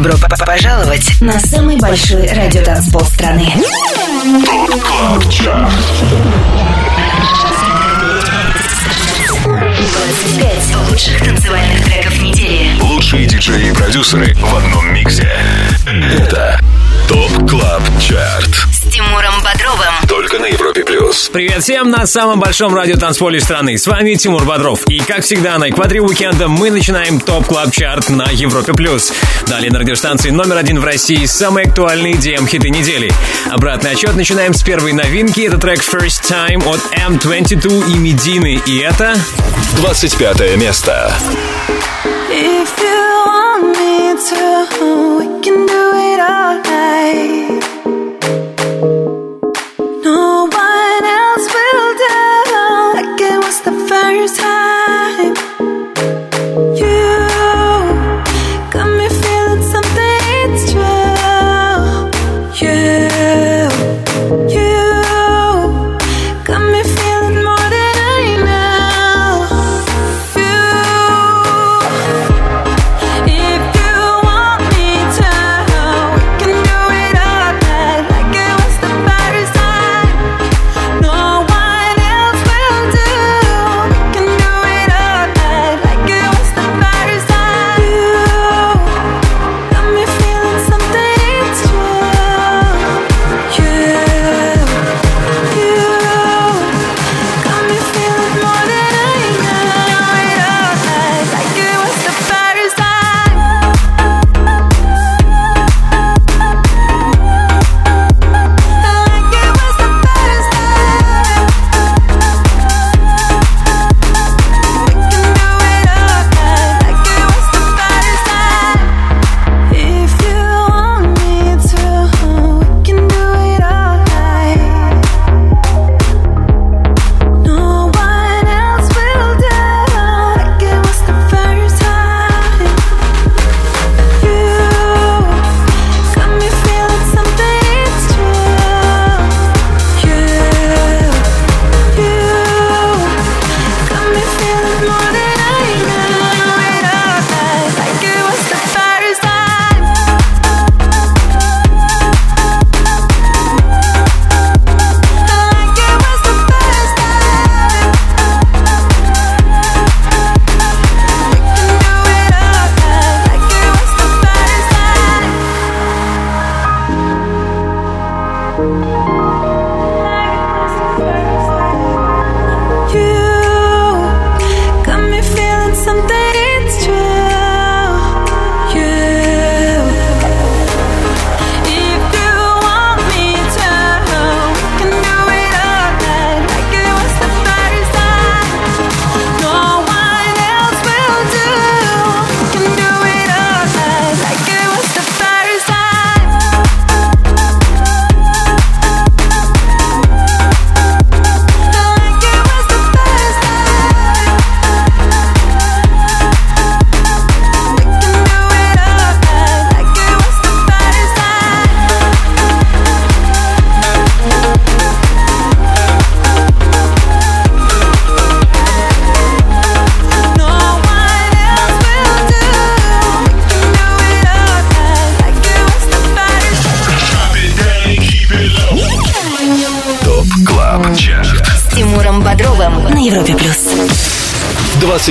Добро пожаловать на самый большой радиотанцпол страны. Top Club Chart. лучших танцевальных треков недели. Лучшие диджеи и продюсеры в одном миксе. Это Top Club Chart С Тимуром Бодровым только на Европе плюс. Привет всем на самом большом радио танцполе страны. С вами Тимур Бодров. И как всегда на экваторе уикенда мы начинаем Top Club Chart на Европе плюс. Далее на радиостанции номер один в России самые актуальные DM хиты недели. Обратный отчет начинаем с первой новинки. Это трек First Time от M22 и Медины. И это 25 место. If you want me to, we can do it all night.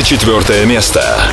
четвертое место.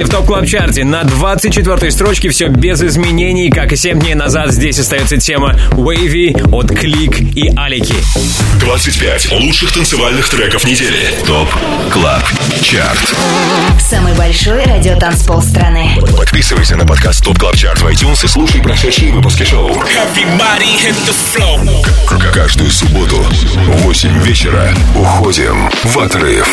Недели в топ клаб чарте На 24 строчке все без изменений. Как и 7 дней назад, здесь остается тема Wavy от Клик и Алики. 25 лучших танцевальных треков недели. ТОП КЛАБ ЧАРТ. Самый большой радиотанцпол страны. Подписывайся на подкаст ТОП КЛАБ ЧАРТ в iTunes и слушай прошедшие выпуски шоу. Каждую субботу в 8 вечера уходим в отрыв.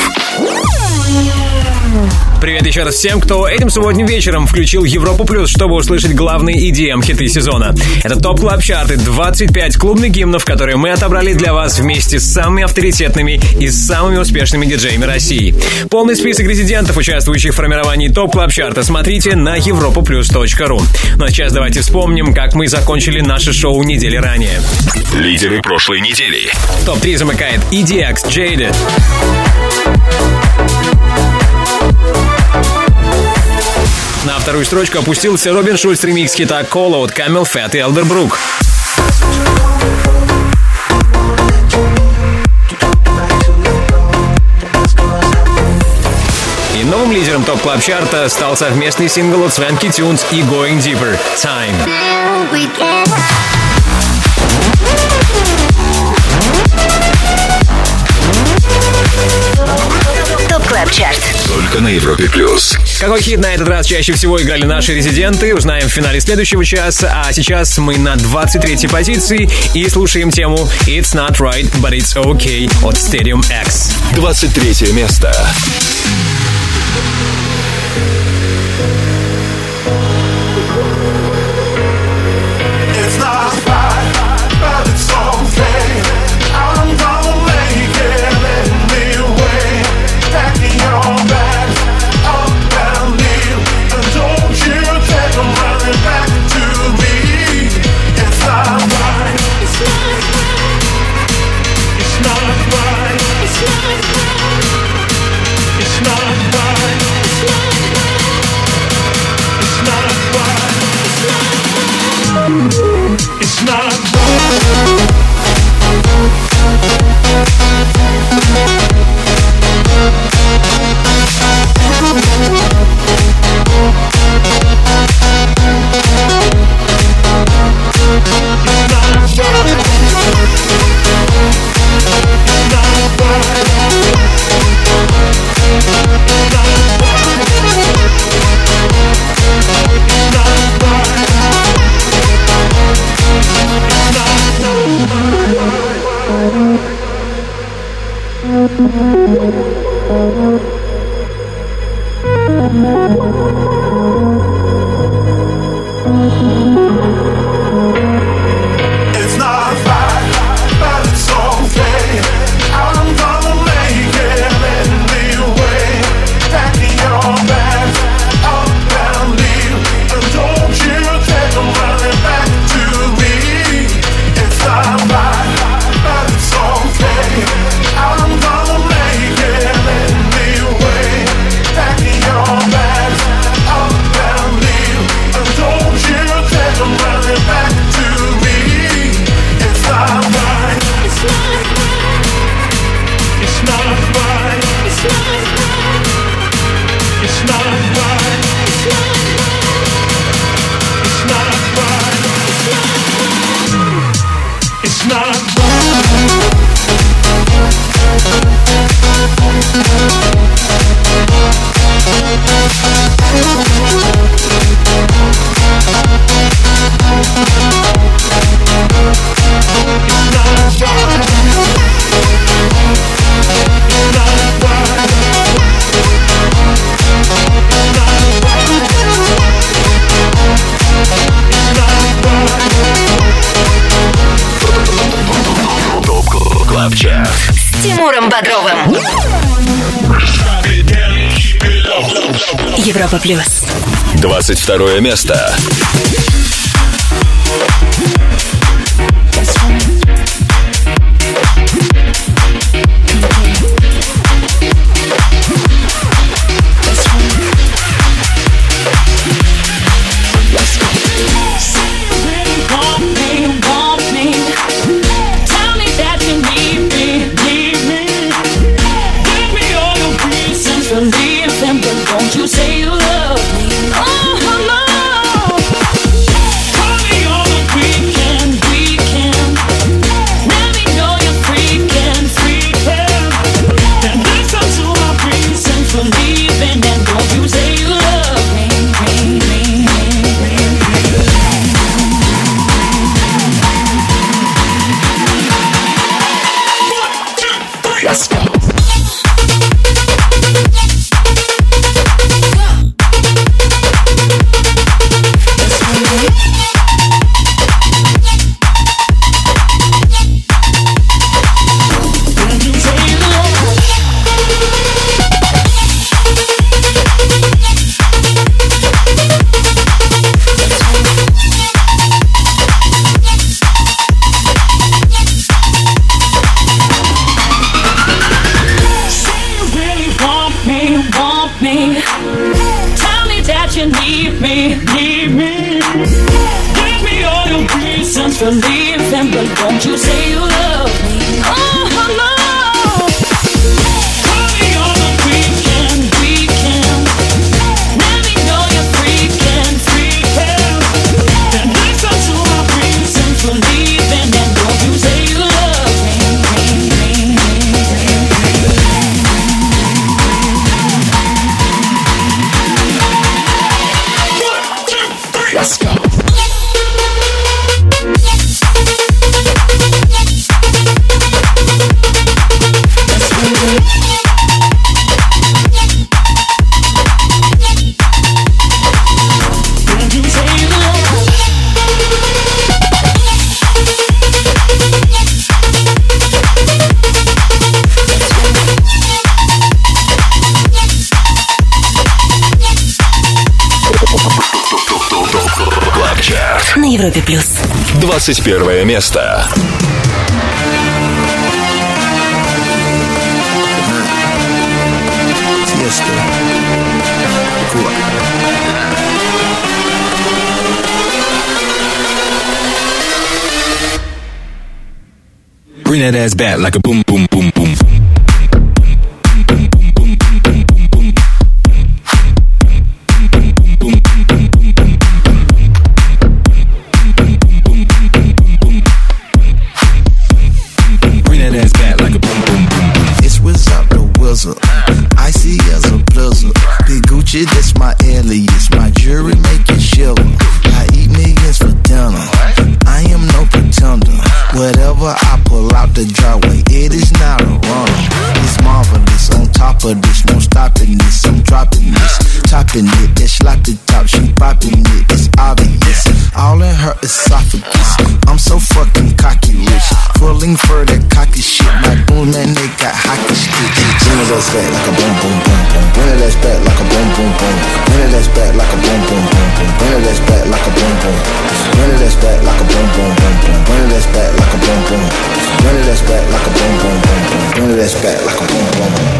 Привет еще раз всем, кто этим субботним вечером включил Европу Плюс, чтобы услышать главные EDM хиты сезона. Это топ клаб чарты 25 клубных гимнов, которые мы отобрали для вас вместе с самыми авторитетными и самыми успешными диджеями России. Полный список резидентов, участвующих в формировании топ клаб чарта, смотрите на europoplus.ru. Ну а сейчас давайте вспомним, как мы закончили наше шоу недели ранее. Лидеры прошлой недели. Топ-3 замыкает EDX Jaded. На вторую строчку опустился Робин Шульц ремикс хита Кола от Camel Fat и Elderbrook. И новым лидером топ клаб чарта стал совместный сингл от Swanky Tunes и Going Deeper Time. Только на Европе плюс. Какой хит на этот раз чаще всего играли наши резиденты, узнаем в финале следующего часа. А сейчас мы на 23-й позиции и слушаем тему It's Not Right, But It's Okay от Stadium X. 23 место. 22 место. 21 место. Тесто. Кулак. Bring that ass back like a boom boom boom. desperlas con.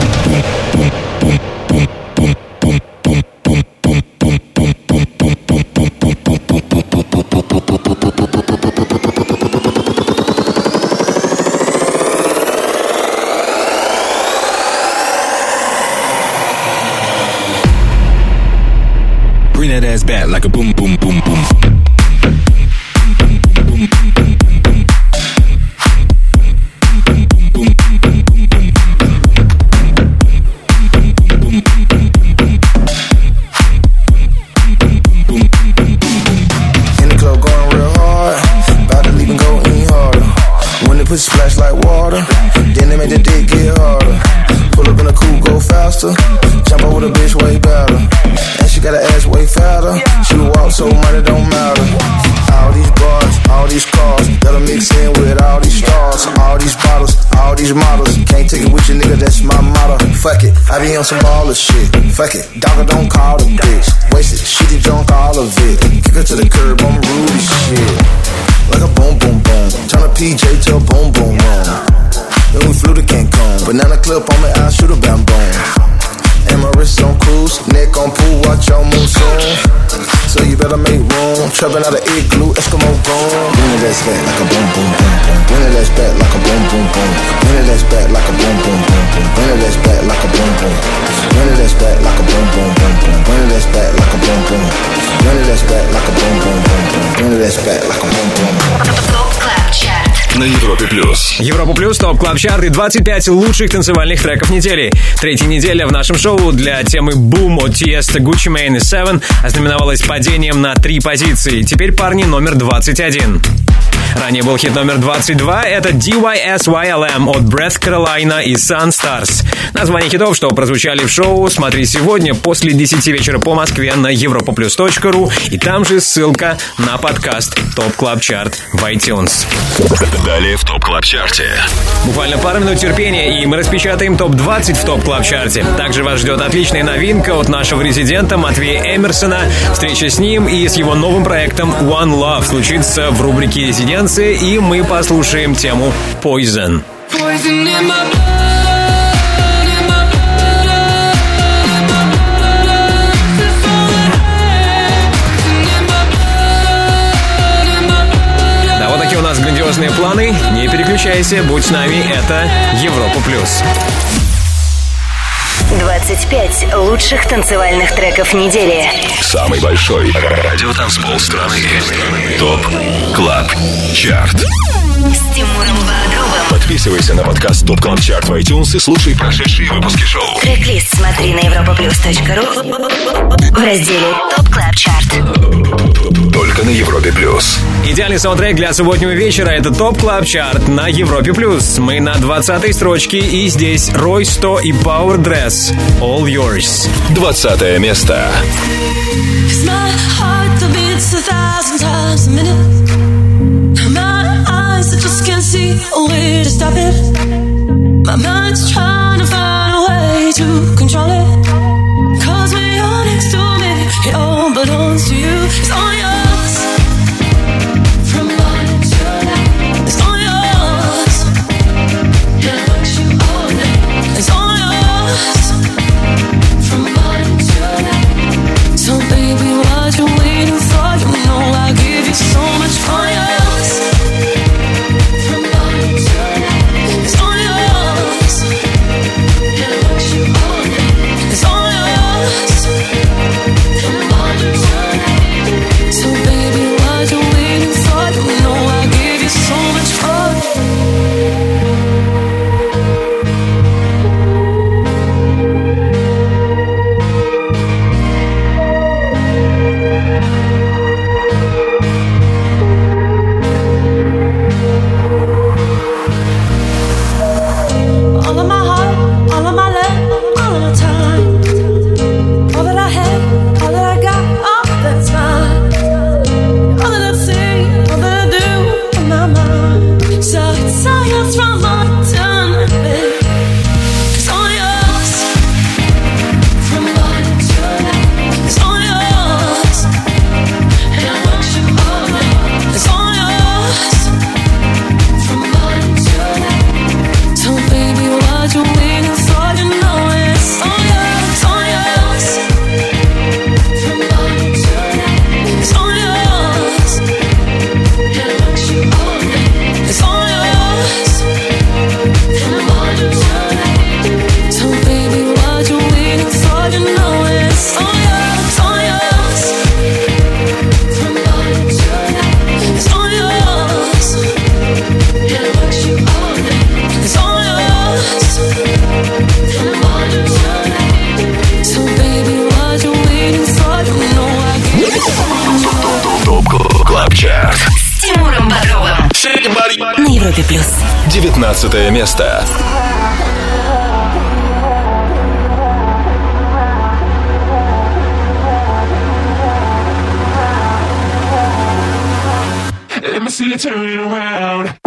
serving out of igloo, Eskimo gone. Bring it ass back like a boom boom boom boom. Bring it ass back like a boom boom boom. Bring it ass back like a boom boom boom boom. Bring it ass back like a boom boom. Bring it ass back like a boom boom boom boom. Bring it ass back like a boom boom. Bring it ass back like a boom boom boom boom. Bring it ass back like a boom boom. Golf clap chat. На Европе плюс. Европа Плюс, ТОП Клаб Чарт и 25 лучших танцевальных треков недели. Третья неделя в нашем шоу для темы Boom от Tiesto, Gucci Mane и Seven ознаменовалась падением на три позиции. Теперь парни номер 21. Ранее был хит номер 22, это DYSYLM от Breathe Carolina и Sunstars. Название хитов, что прозвучали в шоу, смотри сегодня после 10 вечера по Москве на europaplus.ru и там же ссылка на подкаст Top Club Chart в iTunes. Далее в Top Club Chart 'е. Буквально пару минут терпения, и мы распечатаем топ-20 в Top Club Chart 'е Также вас ждет отличная новинка от нашего резидента Матвея Эмерсона. Встреча с ним и с его новым проектом One Love случится в рубрике «Резиденция», и мы послушаем тему Poison. Poison in my blood, грандиозные планы. Не переключайся, будь с нами. Это Европа Плюс. 25 лучших танцевальных треков недели. Самый большой радиотанцпол страны. Top Club Chart. С Тимуром Бодровым. Подписывайся на подкаст Top Club Chart в iTunes и слушай прошедшие выпуски шоу. Трек-лист смотри на europaplus.ru в разделе Top Club Chart. Только на Европе Плюс. Идеальный саундтрек для субботнего вечера – это Top Club Chart на Европе плюс. Мы на 20 строчке, и здесь Рой 100 и Power Dress All Yours. 20 место. My mind's trying to find a way to control. Cause when you're next to me, it all belongs to you. It's all yours. Европе+. плюс. 19 место. Let me see you turn around.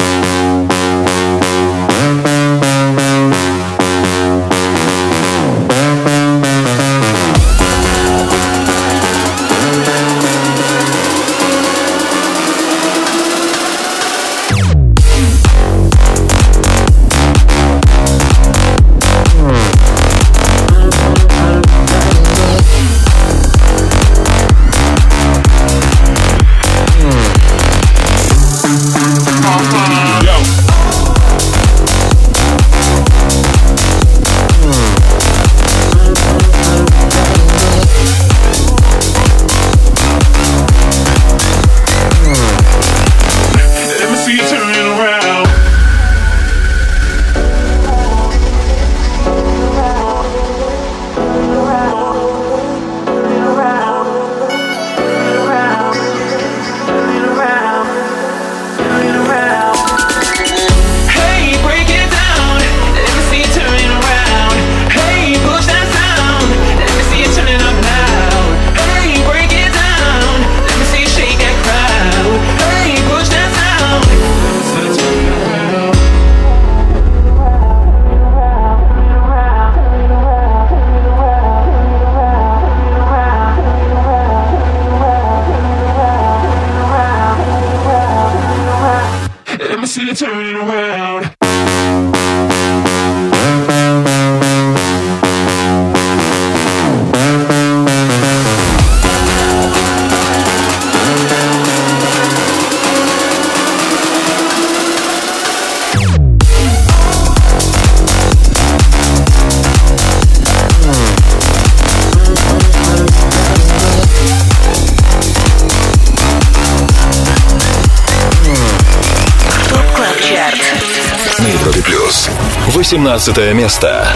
18 место.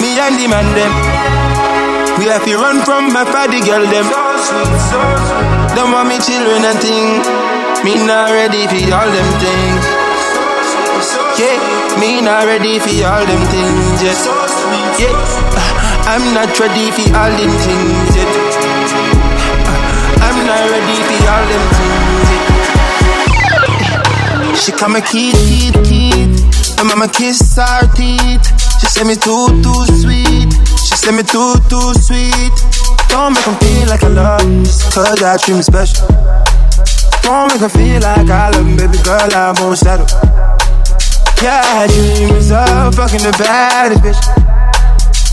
Me and the man them. We have to run from my party girl them. Don't want me children and thing. Me not ready for all them things. Yeah, me not ready for all them things yet. Yeah, I'm not ready for all them things yet. I'm not ready for all them things yet. She come a kid, kid, kid. Mama kiss her teeth. She say me too, too sweet. She say me too, too sweet. Don't make 'em feel like I love cause I treat me special. Don't make 'em feel like I love 'em, baby girl, I won't settle. Yeah, I dreams of fucking the baddest bitch.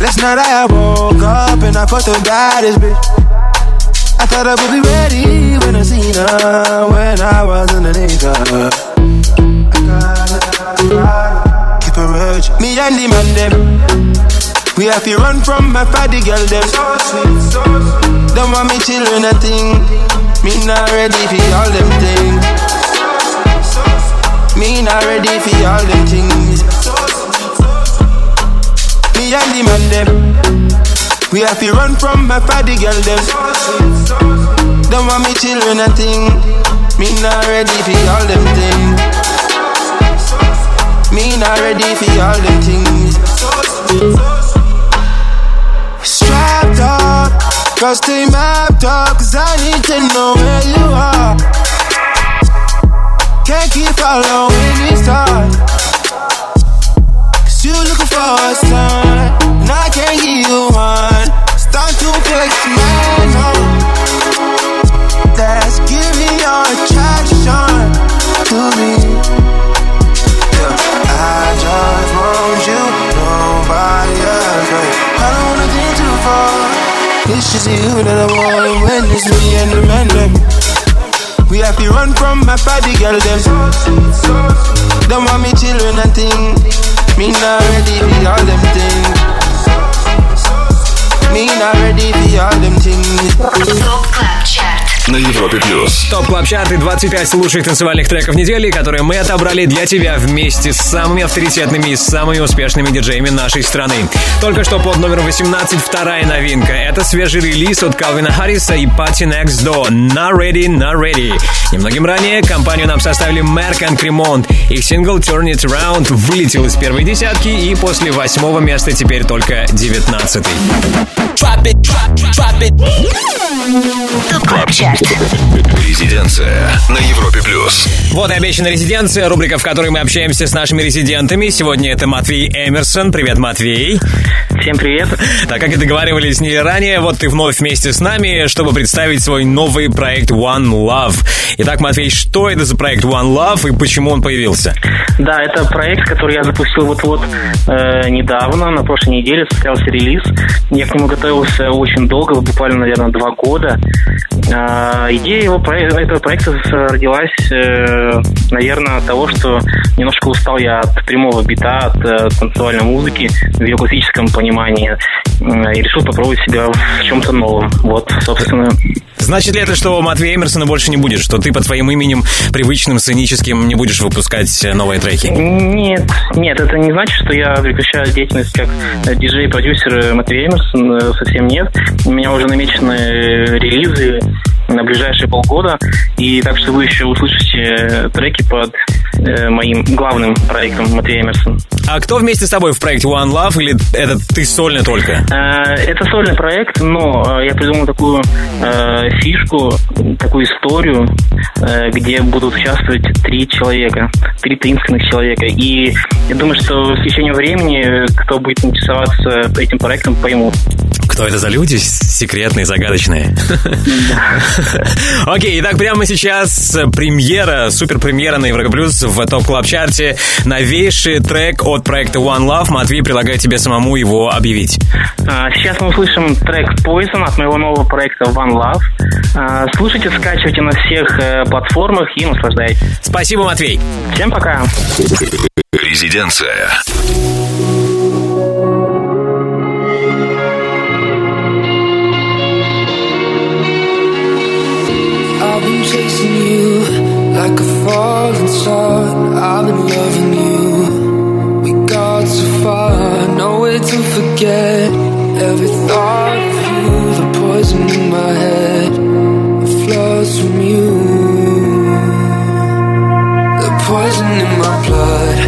Last night I woke up and I fucked the baddest bitch. I thought I would be ready when I seen her, when I was in underneath her. Urge. Me and the man them. We have to run from my party girl them. Don't want me children a thing. Me not ready for all them things. Me not ready for all them things. Me and the man them. We have to run from my party girl them. Don't want me children a thing. Me not ready for all them things. Me not ready for all them things. Strapped up, girl stay mapped up, cause I need to know where you are. Can't keep following these stars. Cause you looking for a sign, and I can't give you one. Start to some man, no. That's giving your attraction to me. It's you that I want when it's me and the man them. We have to run from my party girl them. Don't want me children and thing. Me not ready for all them things. Me not ready for all them things. На Европе плюс. Top Club Chart и 25 лучших танцевальных треков недели, которые мы отобрали для тебя вместе с самыми авторитетными и самыми успешными диджеями нашей страны. Только что под номером 18 вторая новинка. Это свежий релиз от Калвина Харриса и PartyNextDoor. Nuh Ready, Nuh Ready. Немногим ранее компанию нам составили Мерк и Кремонт. Их сингл Turn It Around вылетел из первой десятки и после восьмого места теперь только девятнадцатый. ТОП КЛАБ ЧАРТ Резиденция на Европе плюс. Вот и обещанная резиденция, рубрика, в которой мы общаемся с нашими резидентами. Сегодня это Матвей Эмерсон. Привет, Матвей. Всем привет. Так как и договаривались не ранее, вот ты вновь вместе с нами, чтобы представить свой новый проект One Love. Итак, Матвей, что это за проект One Love и почему он появился? Да, это проект, который я запустил вот-вот э, недавно, на прошлой неделе состоялся релиз. Я к нему готовился очень долго, буквально, наверное, два года. Э, идея его этого проекта родилась, э, наверное, от того, что немножко устал я от прямого бита, от э, танцевальной музыки в ее классическом понимании. Э, и решил попробовать себя в чем-то новом. Вот, собственно, Значит ли это, что Матвея Эмерсона больше не будет? Что ты по твоим именем привычным, сценическим не будешь выпускать новые треки? Нет, нет, это не значит, что я прекращаю деятельность как э, диджей-продюсер э, Матвей Эмерсон, э, совсем нет. У меня уже намечены релизы на ближайшие полгода, и так что вы еще услышите треки под э, моим главным проектом Матвей Эмерсон. А кто вместе с тобой в проекте One Love или это ты сольно только? Э, Это сольный проект, но э, я придумал такую э, фишку, такую историю, э, где будут участвовать три человека, три таинственных человека. И я думаю, что в течение времени, кто будет интересоваться этим проектом, поймут. Кто это за люди? Секретные, загадочные. Окей, итак, прямо сейчас премьера, супер премьера на Европа В топ клаб чарте Новейший трек от проекта One Love. Матвей, предлагаю тебе самому его объявить. А, Сейчас мы услышим трек Poison от моего нового проекта One Love. А, Слушайте, скачивайте на всех э, платформах и наслаждайтесь. Спасибо, Матвей. Всем пока. Резиденция. Chasing you Like a falling star, I've been loving you. We got so far, no way to forget Every thought of you, the poison in my head It flows from you The poison in my blood.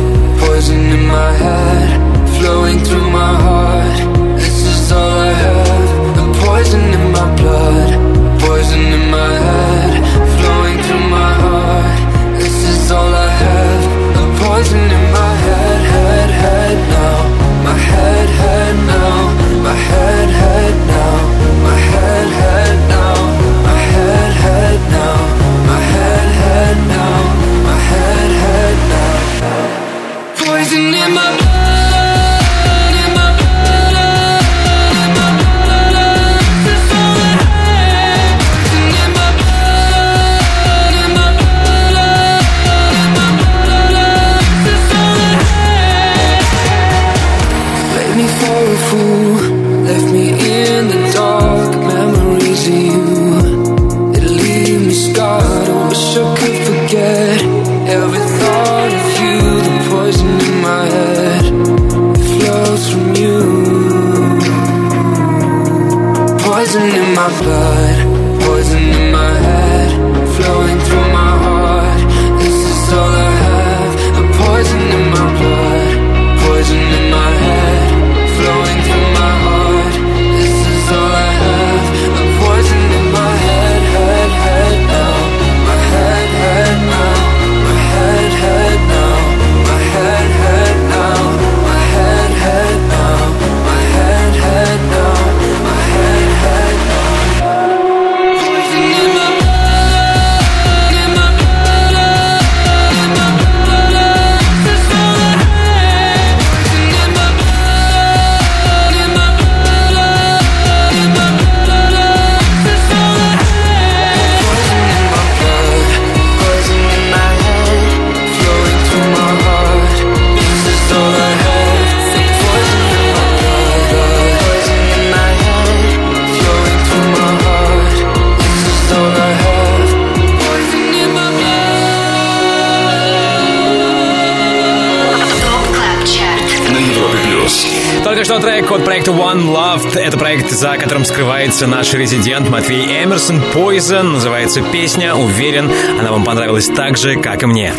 Только что трек от проекта One Loved. Это проект, за которым скрывается наш резидент Матвей Эмерсон. Poison называется песня. Уверен, она вам понравилась так же, как и мне.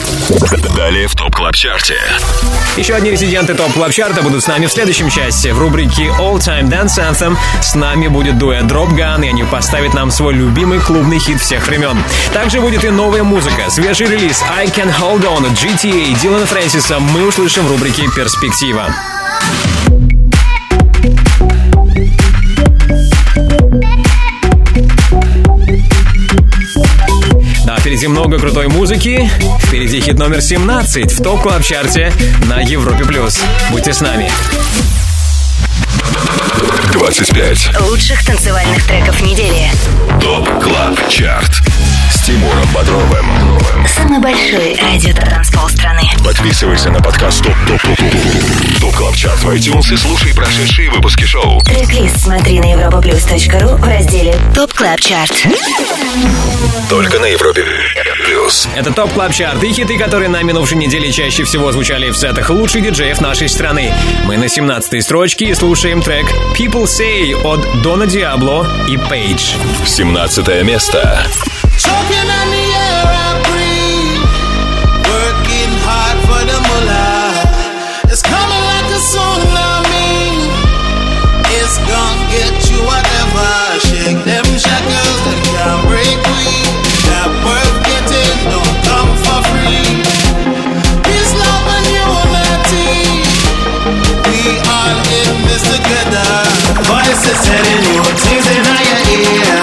Далее в Top Club Chart 'е. Еще одни резиденты Top Club Chart 'а будут с нами в следующем части. В рубрике All Time Dance Anthem с нами будет дуэт Dropgun, и они поставят нам свой любимый клубный хит всех времен. Также будет и новая музыка. Свежий релиз I Can Hold On GTA Дилана Фрэнсиса мы услышим в рубрике Перспектива. Впереди много крутой музыки. Впереди хит номер 17 в Top Club Chart 'е на Европе плюс. Будьте с нами. 25. Лучших танцевальных треков недели. Top Club Chart. Тимуром Бодровым. Самый большой радиотанцпол страны. Подписывайся на подкаст Top Top Top Top Top Club Chart в iTunes и слушай прошедшие выпуски шоу. Трек-лист смотри на europaplus.ru в разделе Top Club Chart. Только на Европе плюс. Это Top Club Chart и хиты, которые на минувшей неделе чаще всего звучали в сетах лучших диджеев нашей страны. Мы на 17-й строчке и слушаем трек People Say от Дона Диабло и Пейдж. 17 место. Choking on the air I breathe. Working hard for the moolah. It's coming like a tsunami. It's gonna get you whatever. Shake them shackles that can't break free. That worth getting don't come for free. Peace, love, and unity. We all in this together. Voices telling you things in your ear.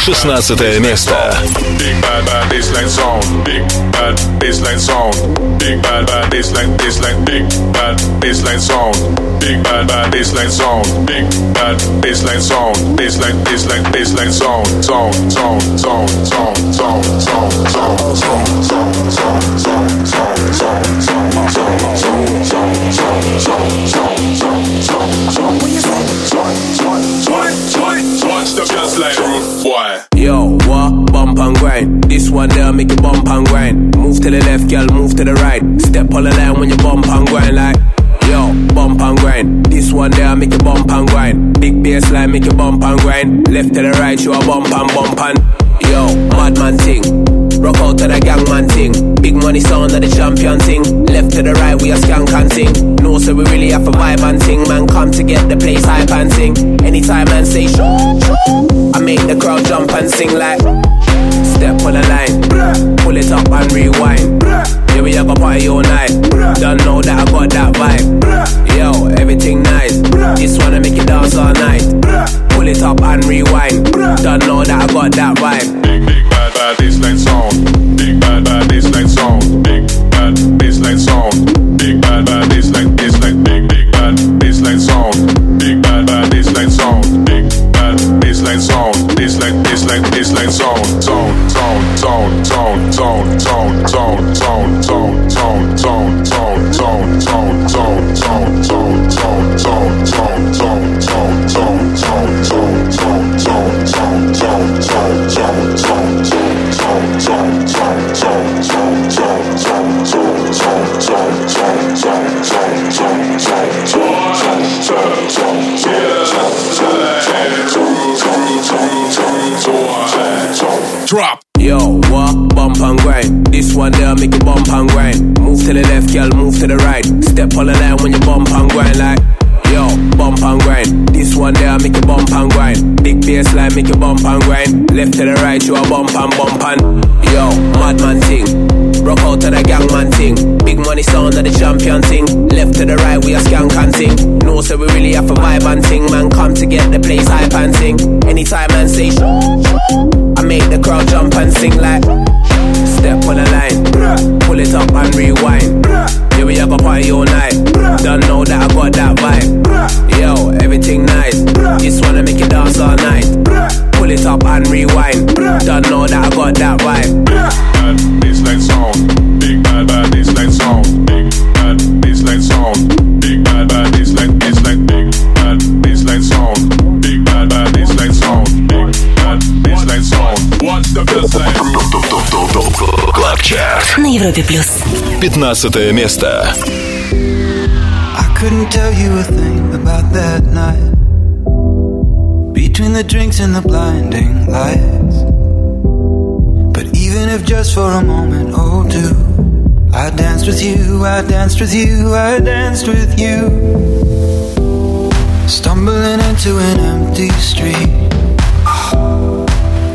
16 место. Big bad bad baseline sound. Big bad baseline sound. Big bad bad baseline baseline. Big bad baseline sound. Big bad bad baseline sound. Big bad baseline sound. Baseline baseline baseline sound. Sound sound sound sound This one there make you bump and grind. Move to the left, girl, move to the right. Step on the line when you bump and grind like. Yo, bump and grind. This one there make you bump and grind. Big bass line make you bump and grind. Left to the right, you a bump and bump and. Yo, madman ting. Rock out to the gang man ting. Big money sound of the champion ting. Left to the right, we a skank and ting. No, so we really have a vibe and ting. Man, come to get the place hype and sing. Anytime man say shoot, shoot. I make the crowd jump and sing like. Step on the line, pull it up and rewind. Yeah, we have a party all night. Don't know that I got that vibe. Yo, everything nice. Just wanna make you dance all night. Pull it up and rewind. Don't know that I got that vibe. Big, big bad bad baseline sound. Big bad bad baseline sound. Big bad baseline sound. Big bad bad tone, tone, tone, tone, tone, to the left, girl, move to the right. Step on the line when you bump and grind like. Yo, bump and grind. This one there make you bump and grind. Big bass line make you bump and grind. Left to the right, you a bump and bump and. Yo, madman ting. Rock out to the gang man ting. Big money sound of the champion ting. Left to the right, we a skank and ting. No, so we really have a vibe and ting. Man, come to get the place hype and sing. Anytime man say I make the crowd jump and sing like. Step on the line, pull it up and rewind. Yeah, we have a party all night. Don't know that I got that vibe. Yo, everything nice. Just wanna make you dance all night. Pull it up and rewind. Don't know that I got that vibe. bad baseline sound. Big КЛАБ ЧАРТ. На Европе плюс. 15 место. I couldn't tell you a thing about that night. Between the drinks and the blinding lights. But even if just for a moment or two, I danced with you, I danced with you, I danced with you. Stumbling into an empty street.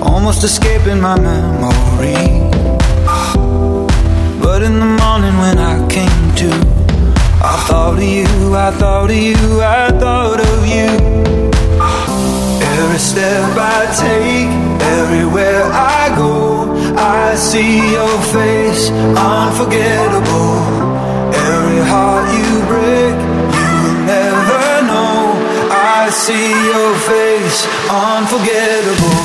Almost escaping my memory. but in the morning when I came to, I thought of you, I thought of you, I thought of you. Every step I take, everywhere I go, I see your face, unforgettable. Every heart you break, you will never know. I see your face, unforgettable.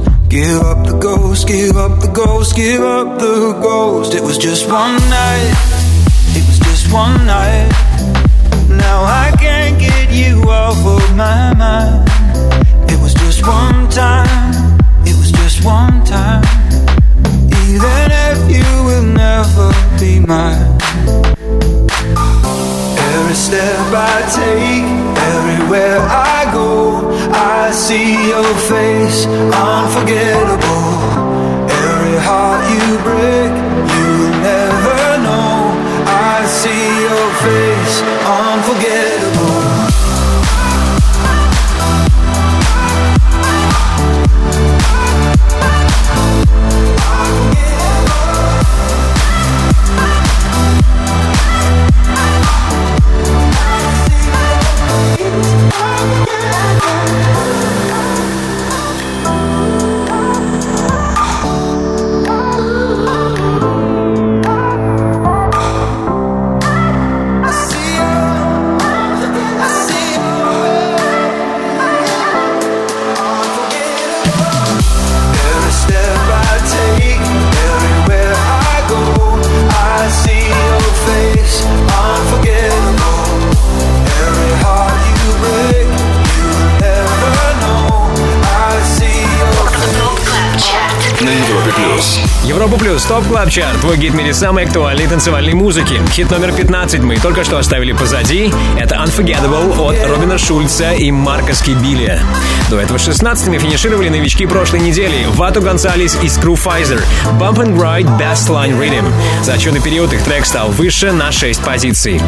Give up the ghost, give up the ghost, give up the ghost. It was just one night, it was just one night. Now I can't get you off of my mind. It was just one time, it was just one time. Even if you will never be mine. Every step I take, everywhere I go, I see your face, unforgettable. Every heart you break, you'll never know. I see your face, unforgettable. Club Chart, твой гид в мире самой актуальной танцевальной музыки. Хит номер 15 мы только что оставили позади. Это Unforgettable от Робина Шульца и Марка Скибилия. До этого 16-ми финишировали новички прошлой недели. Вато Гонсалес и Scrufizzer. Bump and Grind Bassline Riddim. За отчетный период их трек стал выше на 6 позиций.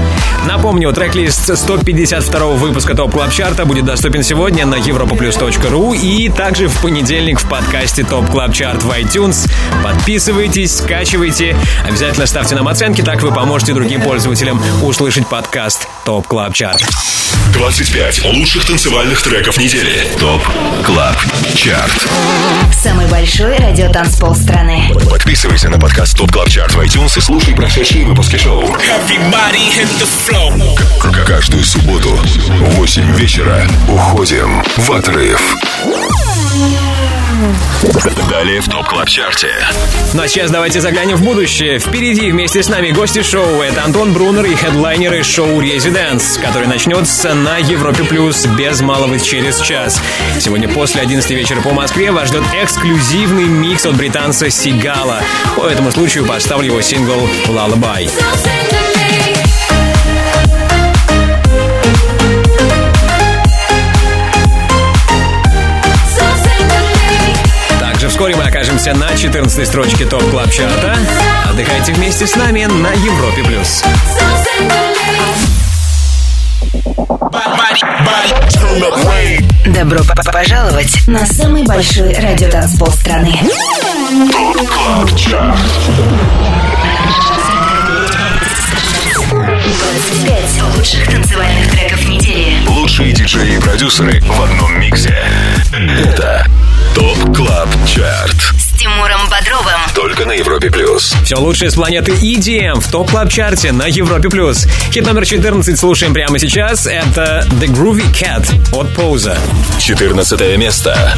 Напомню, трек-лист 152 выпуска Top Club Chart 'а будет доступен сегодня на europaplus.ru и также в понедельник в подкасте Top Club Chart в iTunes. Подписывайтесь, скачивайте. Обязательно ставьте нам оценки, так вы поможете другим пользователям услышать подкаст Top Club Chart. 25 лучших танцевальных треков недели. Top Club Chart. Самый большой радиотанцпол страны. Подписывайся на подкаст Top Club Chart в iTunes и слушай прошедшие выпуски шоу. Каждую субботу в 8 вечера уходим в отрыв. Далее в ТОП КЛАБ ЧАРТе. Ну а сейчас давайте заглянем в будущее. Впереди вместе с нами гости шоу. Это Антон Брунер и хедлайнеры шоу «Резиденс», который начнется на Европе Плюс без малого через час. Сегодня после 11 вечера по Москве вас ждет эксклюзивный микс от британца Сигала. По этому случаю поставлю его сингл «Lullaby». Также вскоре мы окажемся на 14 строчке Top Club Chart а. Отдыхайте вместе с нами на Европе+. плюс. Добро п- пожаловать на самый большой радиотанцпол страны. 25 лучших танцевальных треков недели. Лучшие диджеи и продюсеры в одном миксе. Это ТОП КЛАБ ЧАРТ. С Тимуром Бодровым. Только на Европе Плюс. Все лучшее с планеты EDM в топ клаб чарте на Европе+. плюс. Хит номер 14 слушаем прямо сейчас. Это The Groovy Cat от Поуза. 14 место.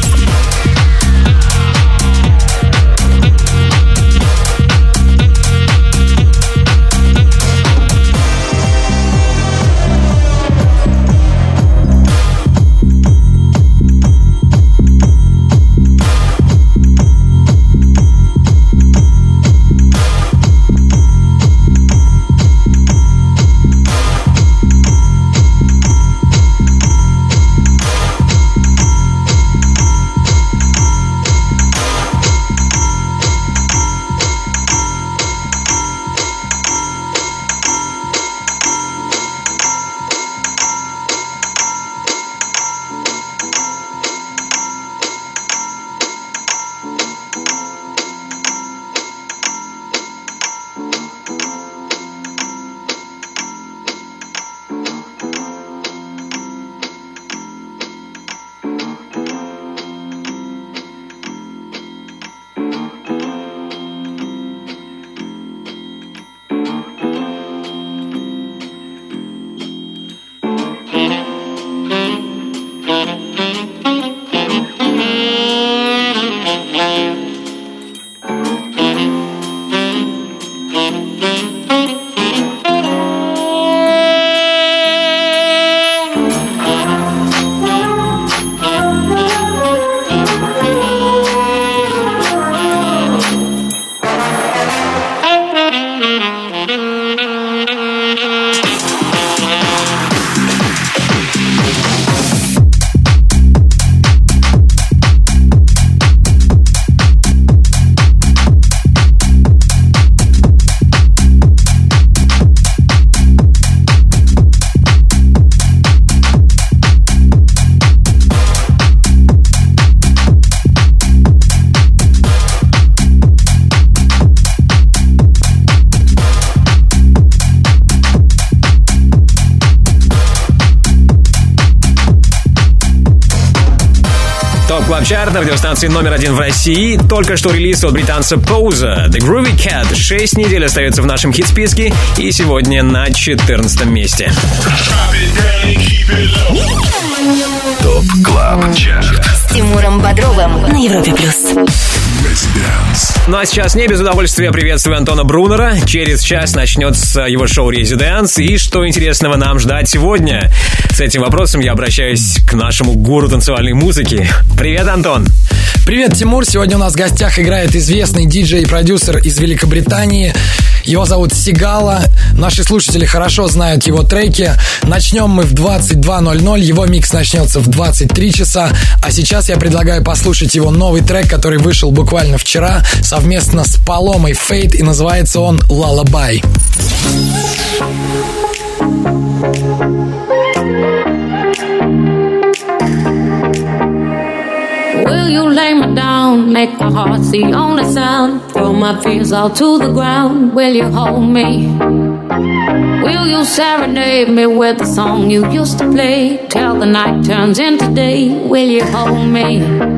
Club Chart на радиостанции номер один в России. Только что релиз от британца PAWSA. The Groovy Cat. Шесть недель остается в нашем хит-списке. И сегодня на 14 месте. Top Club Chart С Тимуром Бодровым на Европе плюс. Ну а сейчас не без удовольствия приветствую Антона Брунера. Через час начнется его шоу «ResiDANCE». И что интересного нам ждать сегодня? С этим вопросом я обращаюсь к нашему гуру танцевальной музыки. Привет, Антон! Привет, Тимур. Сегодня у нас в гостях играет известный диджей и продюсер из Великобритании. Его зовут Сигала. Наши слушатели хорошо знают его треки. Начнем мы в 22.00. Его микс начнется в 23 часа. А сейчас я предлагаю послушать его новый трек, который вышел буквально вчера совместно с Паломой Фейт. И называется он «Лалабай». Will you lay me down? Make my heart the only sound. Throw my fears all to the ground. Will you hold me? Will you serenade me with the song you used to play? Till the night turns into day. Will you hold me?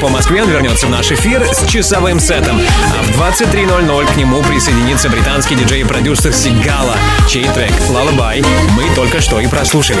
По Москве он вернется в наш эфир с часовым сетом. А в 23.00 к нему присоединится британский диджей и продюсер Сигала, чей трек «Lullaby» мы только что и прослушали.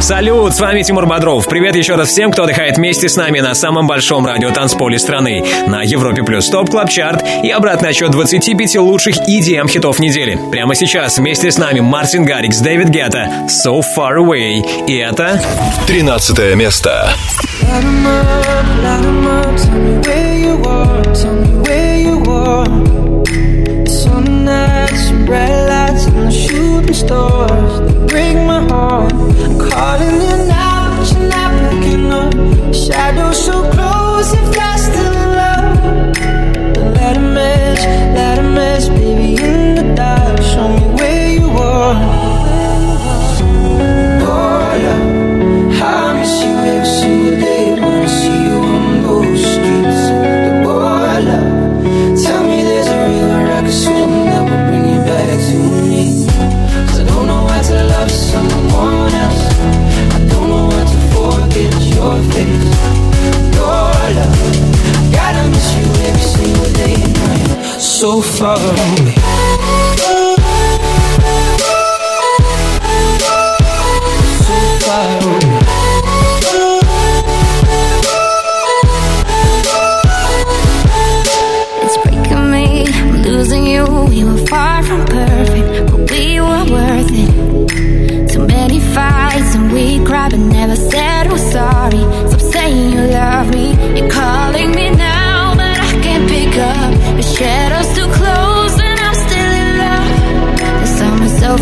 Салют, с вами Тимур Бодров. Привет еще раз всем, кто отдыхает вместе с нами на самом большом радиотанцполе страны, на Европе Плюс Top Club Chart и обратный отчет 25 лучших EDM хитов недели. Прямо сейчас вместе с нами Мартин Гаррикс, Дэвид Гетта, So Far Away. И это... 13 место. Light 'em up, light 'em up, tell me where you are, tell me where you red lights and the shooting stars They break my heart. I'm calling you now but you're not picking up. Shadows so close if I still in love. I Let a mess, let a mess, baby in the dark Show me where you are. Oh yeah, I miss you every single day. When I see you so far. away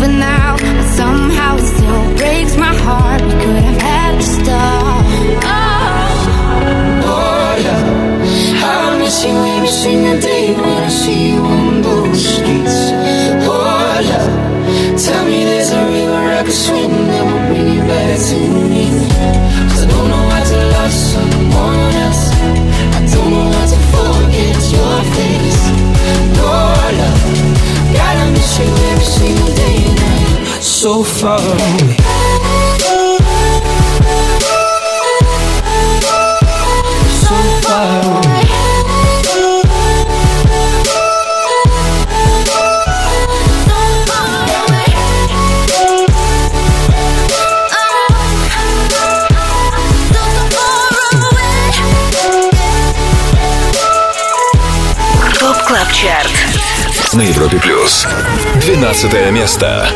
over now, but somehow it still breaks my heart. We could have had just a oh. oh yeah, I miss you every single day when I see you on those streets. Oh yeah, tell me there's a river I could swim that will bring you back to me. so far away. So far away. Клаб Чарт. На Европе Плюс. 12 место.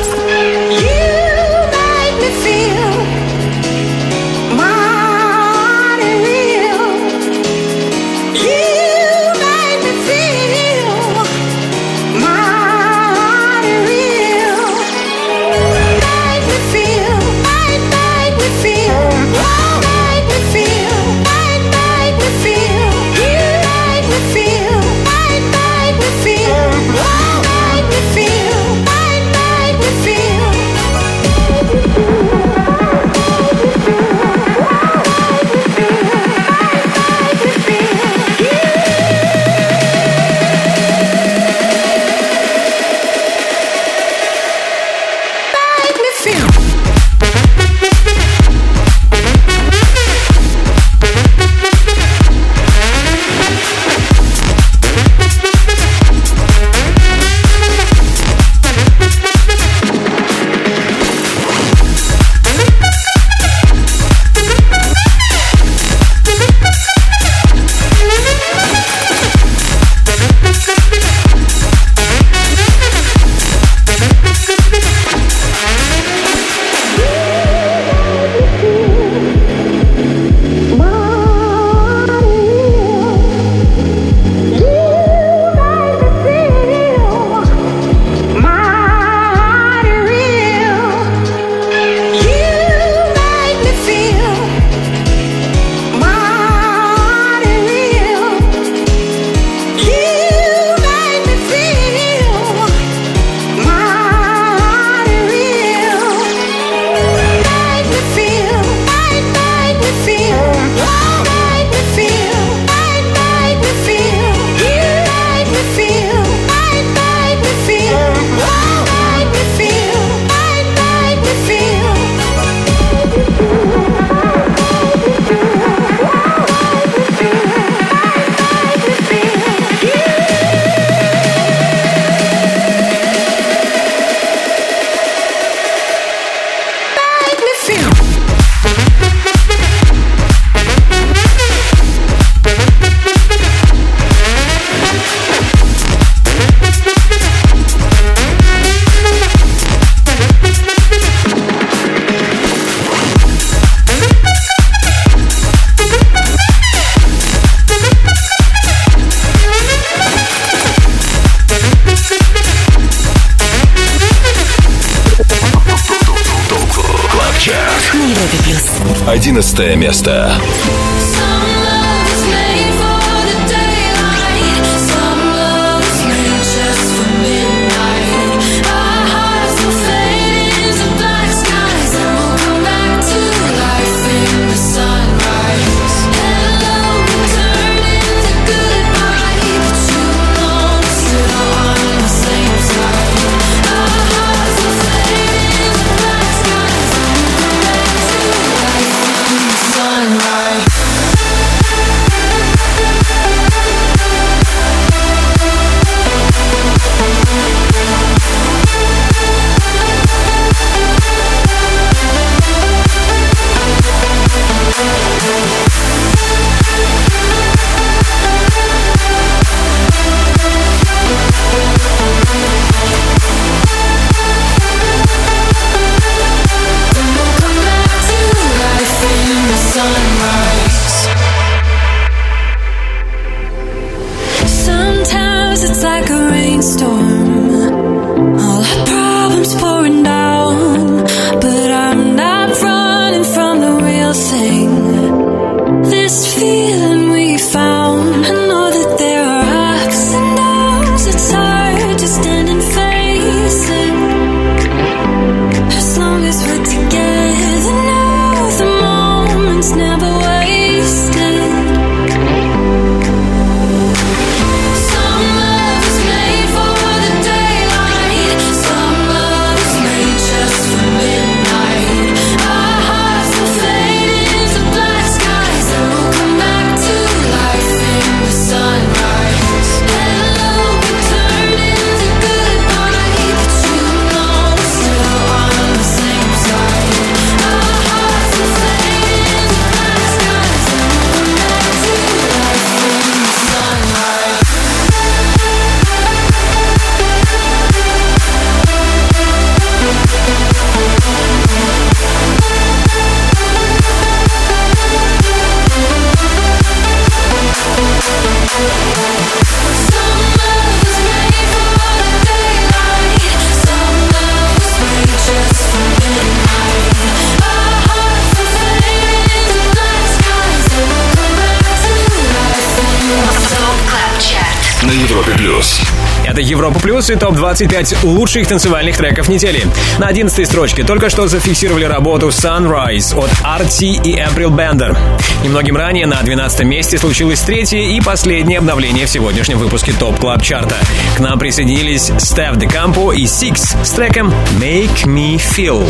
Плюс и ТОП-25 лучших танцевальных треков недели. На 11 строчке только что зафиксировали работу Sunrise от Arty и April Bender. Немногим ранее на 12 месте случилось третье и последнее обновление в сегодняшнем выпуске Top Club Chart а. К нам присоединились Стеф Де Кампо и Six с треком Make Me Feel.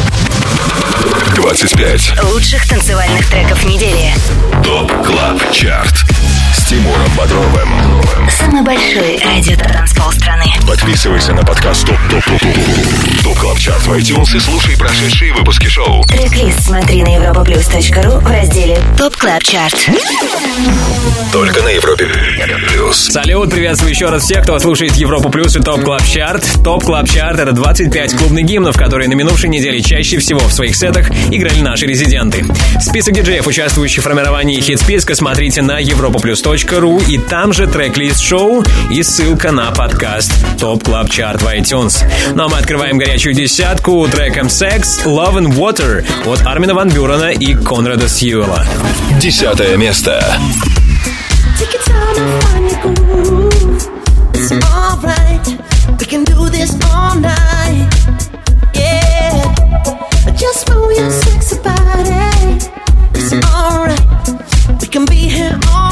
25. Лучших танцевальных треков недели. Top Club Chart. С Тимуром Бодровым. Самый большой радио-танцпол страны. Подписывайся на подкаст Top Top Top Top Top Club Chart в iTunes и слушай прошедшие выпуски шоу. Трек-лист смотри на europaplus.ru в разделе Top Club Chart. Только на Европе плюс. Салют, приветствую еще раз всех, кто слушает Европу Плюс и Top Club Chart. Top Club Chart — это 25 клубных гимнов, которые на минувшей неделе чаще всего в своих сетах играли наши резиденты. Список диджеев, участвующих в формировании хит-списка, смотрите на europaplus.ru и там же трек-лист шоу и ссылка на подкаст Top Club Chart в iTunes. Ну а мы открываем горячую десятку треком Sex, Love and Water от Армина Ван Бюрена и Конрада Сьюэлла. Десятое место. Take your time and find your groove. It's alright. We can do this all night. Yeah. Just move your sexy body. It's alright. We can be here all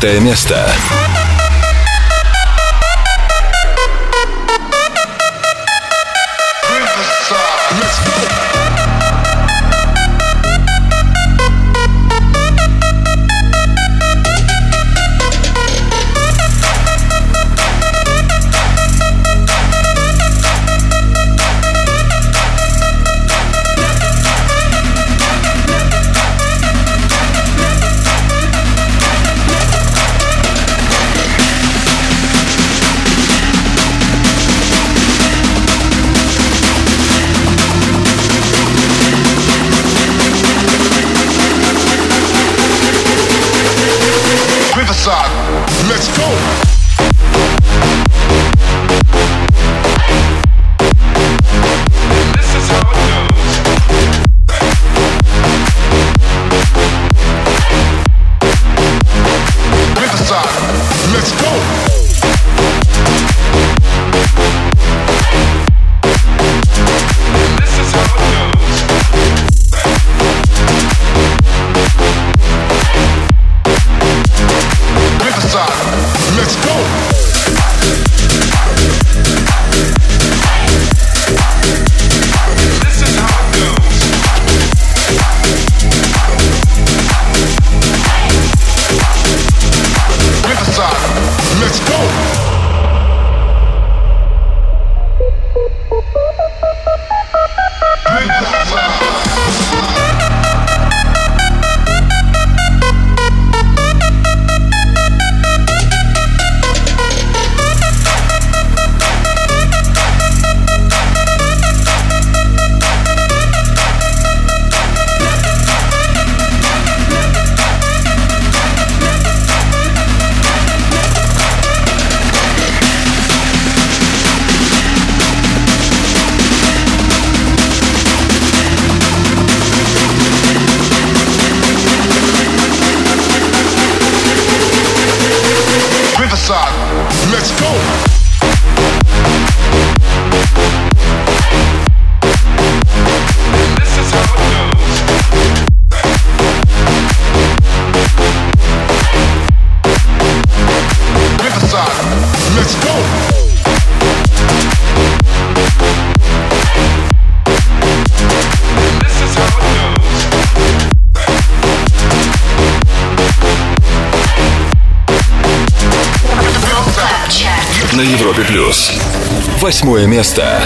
Девятое место. Восьмое место.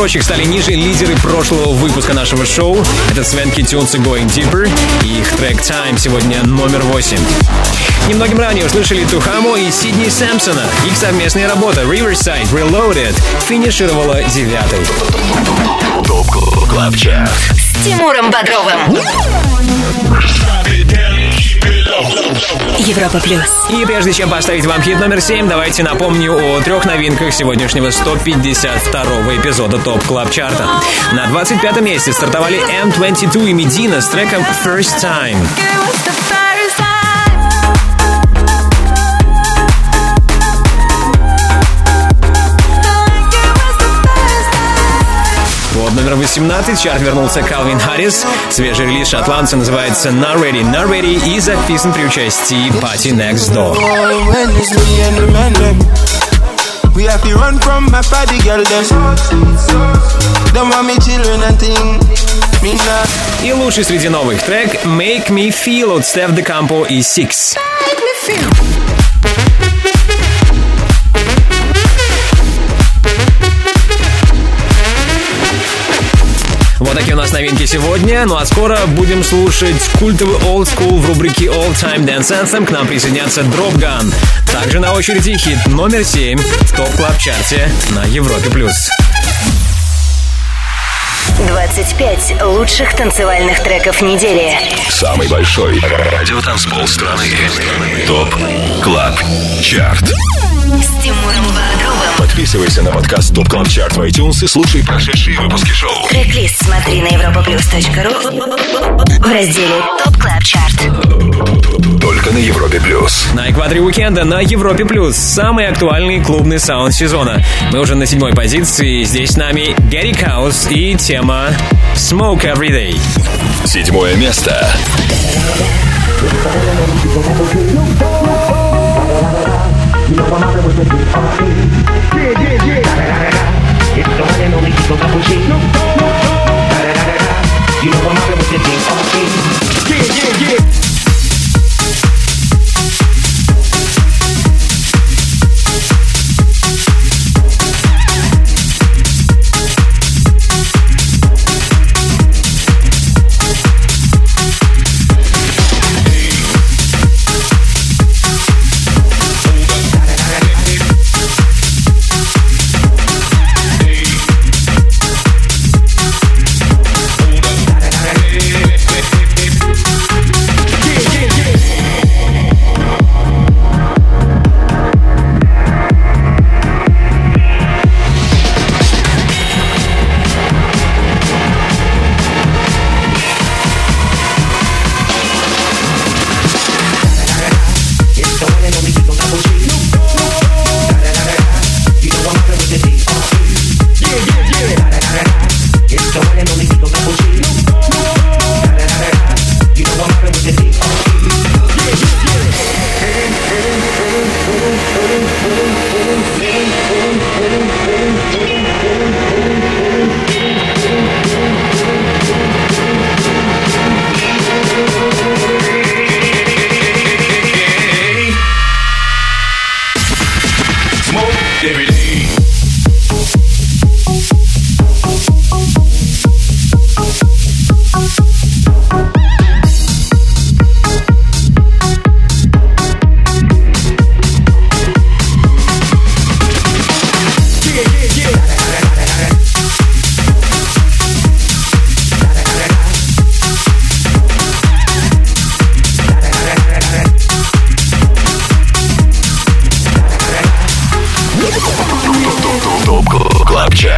Строчек стали ниже лидеры прошлого выпуска нашего шоу. Это Swanky Tunes и Going Deeper. И их трек Time сегодня номер 8. Немногим ранее услышали Tujamo и Сидни Сэмпсона. Их совместная работа Riverside Reloaded финишировала девятой. Top Club Chart С Тимуром Бодровым. Европа плюс. И прежде чем поставить вам хит номер 7, давайте напомню о трех новинках сегодняшнего 152 эпизода Top Club Chart а. На 25 месте стартовали M22 и Медина с треком First Time. Номер 18 в чарт вернулся Калвин Харрис. Свежий релиз шотландца называется Not Ready, Not Ready и записан при участии Party Next Door. When it's me and the man them. We have to run from my party girl them. Don't want me children and thing. Me not. И лучший среди новых трек Make Me Feel от Стеф Де Кампо и Six. Вот такие у нас новинки сегодня. Ну а скоро будем слушать культовый Old School в рубрике All Time Dance Anthem. К нам присоединятся Drop Gun. Также на очереди хит номер 7 в Top Club Chart е на Европе+. плюс. 25 лучших танцевальных треков недели. Самый большой радиотанцпол страны. Top Club Chart С Тимуром Бодровым. Подписывайся на подкаст Top Club Chart в iTunes и слушай прошедшие выпуски шоу. Трек-лист смотри на europaplus.ru в разделе Top Club Chart. Только на Европе Плюс. На экваторе уикенда на Европе Плюс самый актуальный клубный саунд сезона. Мы уже на седьмой позиции. Здесь с нами Gary Caos и тема Smoke Every Day. Седьмое место. You know I'm. Yeah, yeah, yeah. It's the only No, no, no. You know I'm hopping with. Yeah, yeah, yeah.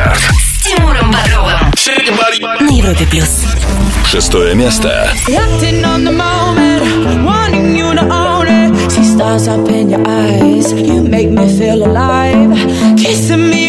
ЧАРТ С Тимуром Бодровым. На Европе плюс. Шестое место. Acting on the moment, wanting you to own it. See stars up in your eyes, you make me feel alive. Kissing me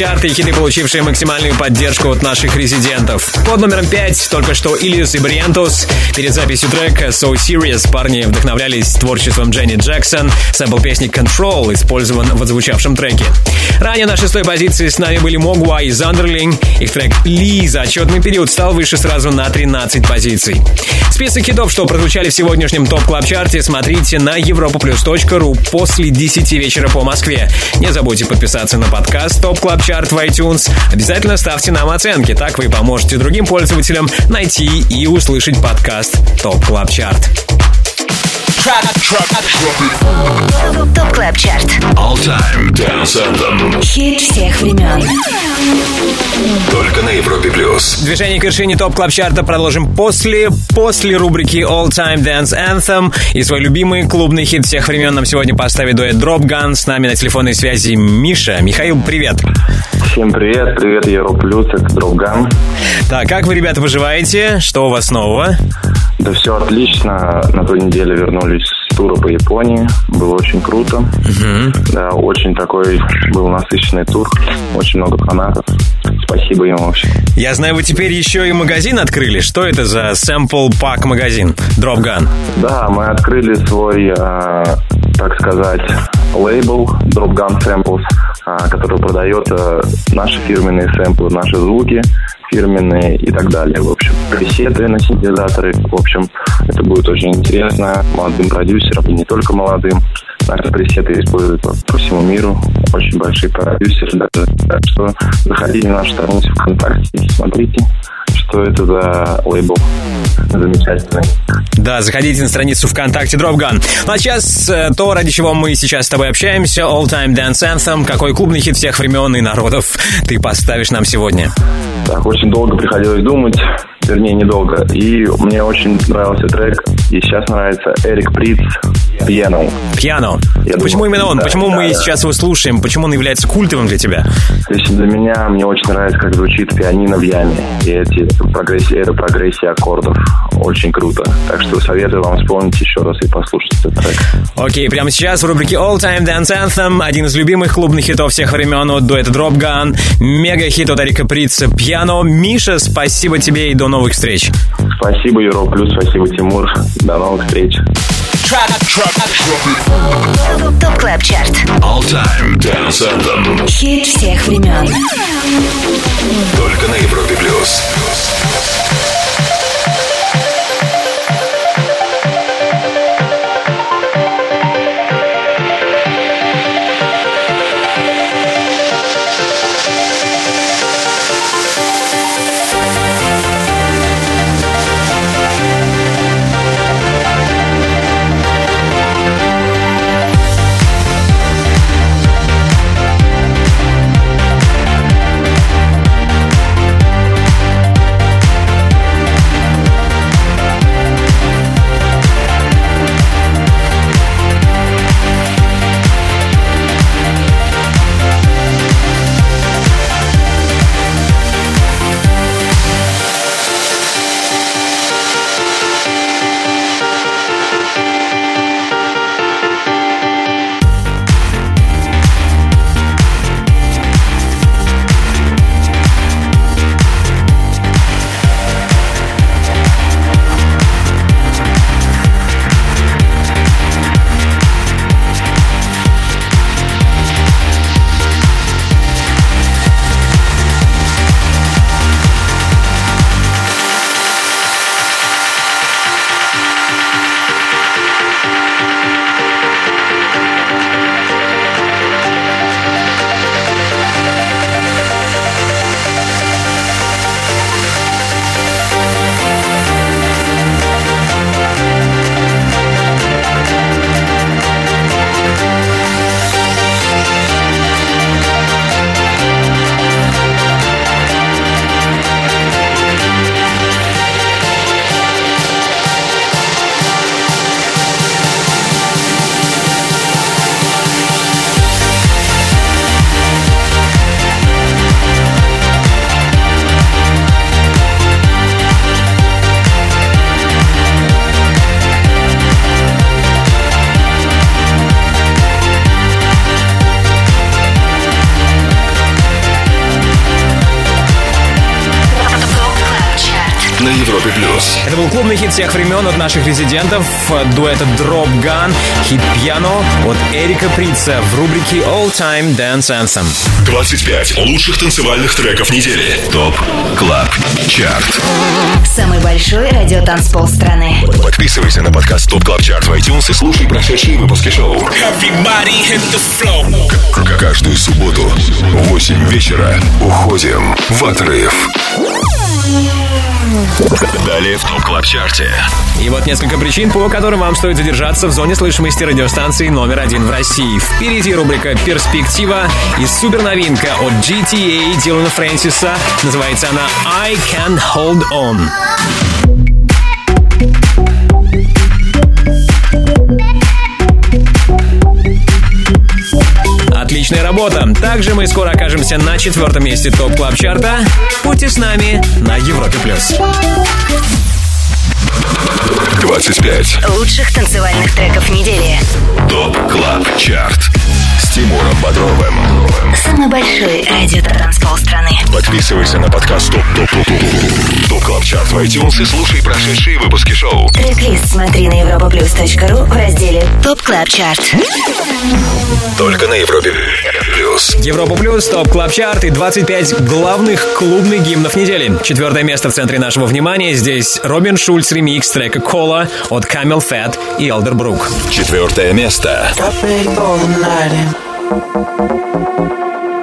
Top Club Chart и хиты, получившие максимальную поддержку от наших резидентов. Под номером 5 только что Illyus и Barrientos. Перед записью трека So Serious парни вдохновлялись творчеством Дженни Джексон. Сэмпл песни Control использован в отзвучавшем треке. Ранее на шестой позиции с нами были Moguai и Zonderling. Их трек Ли за отчетный период стал выше сразу на 13 позиций. Список хитов, что прозвучали в сегодняшнем Top Club Chart е, смотрите на europaplus.ru после 10 вечера по Москве. Не забудьте подписаться на подкаст Top Club Chart в iTunes. Обязательно ставьте нам оценки, так вы поможете другим пользователям найти и услышать подкаст Top Club Chart. Top Club Chart. All Time Dance Anthem. Хит всех времен. Только на Европе Плюс. Движение к вершине Top Club Chart а продолжим после, после рубрики All Time Dance Anthem. И свой любимый клубный хит всех времен нам сегодня поставит дуэт Dropgun. С нами на телефонной связи Миша. Михаил, привет. Всем привет, привет, Еро Плюс, это Дровган. Так, как вы, ребята, поживаете? Что у вас нового? Да все отлично, на той неделе вернулись с тура по Японии, было очень круто. Да, очень такой был насыщенный тур, очень много фанатов. Спасибо им вообще. Я знаю, вы теперь еще и магазин открыли. Что это за Sample Pack магазин? Drop Gun. Да, мы открыли свой, а, так сказать, лейбл Drop Gun Samples, а, который продает а, наши фирменные сэмплы, наши звуки фирменные и так далее. В общем, пресеты на синтезаторы. В общем, это будет очень интересно молодым продюсерам и не только молодым. Наши пресеты используют по, всему миру. Очень большие продюсеры даже. Так что заходите на нашу страницу ВКонтакте смотрите, что это за лейбл замечательный. Да, заходите на страницу ВКонтакте Dropgun. Ну а сейчас э, то, ради чего мы сейчас с тобой общаемся, All Time Dance Anthem. Какой клубный хит всех времен и народов ты поставишь нам сегодня? Так, очень долго приходилось думать, вернее, недолго. И мне очень нравился трек, и сейчас нравится Эрик Приц, Piano. Пьяно. Я Почему думаю, именно он? да, Почему да, мы да. сейчас его слушаем? Почему он является культовым для тебя? Лично для меня мне очень нравится, как звучит пианино в яме. И эти прогрессии, эта прогрессия аккордов очень круто. Так что советую вам вспомнить еще раз и послушать этот трек. Окей, прямо сейчас в рубрике All Time Dance Anthem один из любимых клубных хитов всех времен от дуэта Dropgun, мега-хит от Эрика Прица «Pjanoo». Миша, спасибо тебе и до новых встреч. Спасибо, Европа Плюс, спасибо, Тимур. До новых встреч. Top Club Chart. All Time Dance Anthem. Хит всех времен. Только на Европе плюс. Это был клубный хит всех времен от наших резидентов, э, дуэта Dropgun, хит «Pjanoo» от Эрика Прица в рубрике All Time Dance Anthem. 25 лучших танцевальных треков недели. Top Club Chart. Самый большой радиотанцпол страны. Подписывайся на подкаст Top Club Chart в iTunes и слушай прошедшие выпуски шоу. К- Каждую субботу в 8 вечера уходим в отрыв. Далее в Top Club Chart е. И вот несколько причин, по которым вам стоит задержаться в зоне слышимости радиостанции номер один в России. Впереди рубрика «Перспектива» и суперновинка от GTA Дилана Фрэнсиса. Называется она «I Can Hold On». Отличная работа. Также мы скоро окажемся на четвертом месте Top Club Chart а. Будьте с нами на Европе+. плюс. 25. Лучших танцевальных треков недели. Top Club Chart. С Тимуром Бодровым. Самый большой радиотанцпол страны. Подписывайся на подкаст Top Top Top Top Top Club Chart в iTunes и слушай прошедшие выпуски шоу. Трек-лист смотри на europaplus.ru в разделе Top Club Chart. Только на Европе плюс. Европа Плюс, Top Club Chart и 25 главных клубных гимнов недели. Четвертое место в центре нашего внимания. Здесь Робин Шульц ремикс трека «Кола» от Camel Fat и Elderbrook. Четвертое место. Got ready for the night in.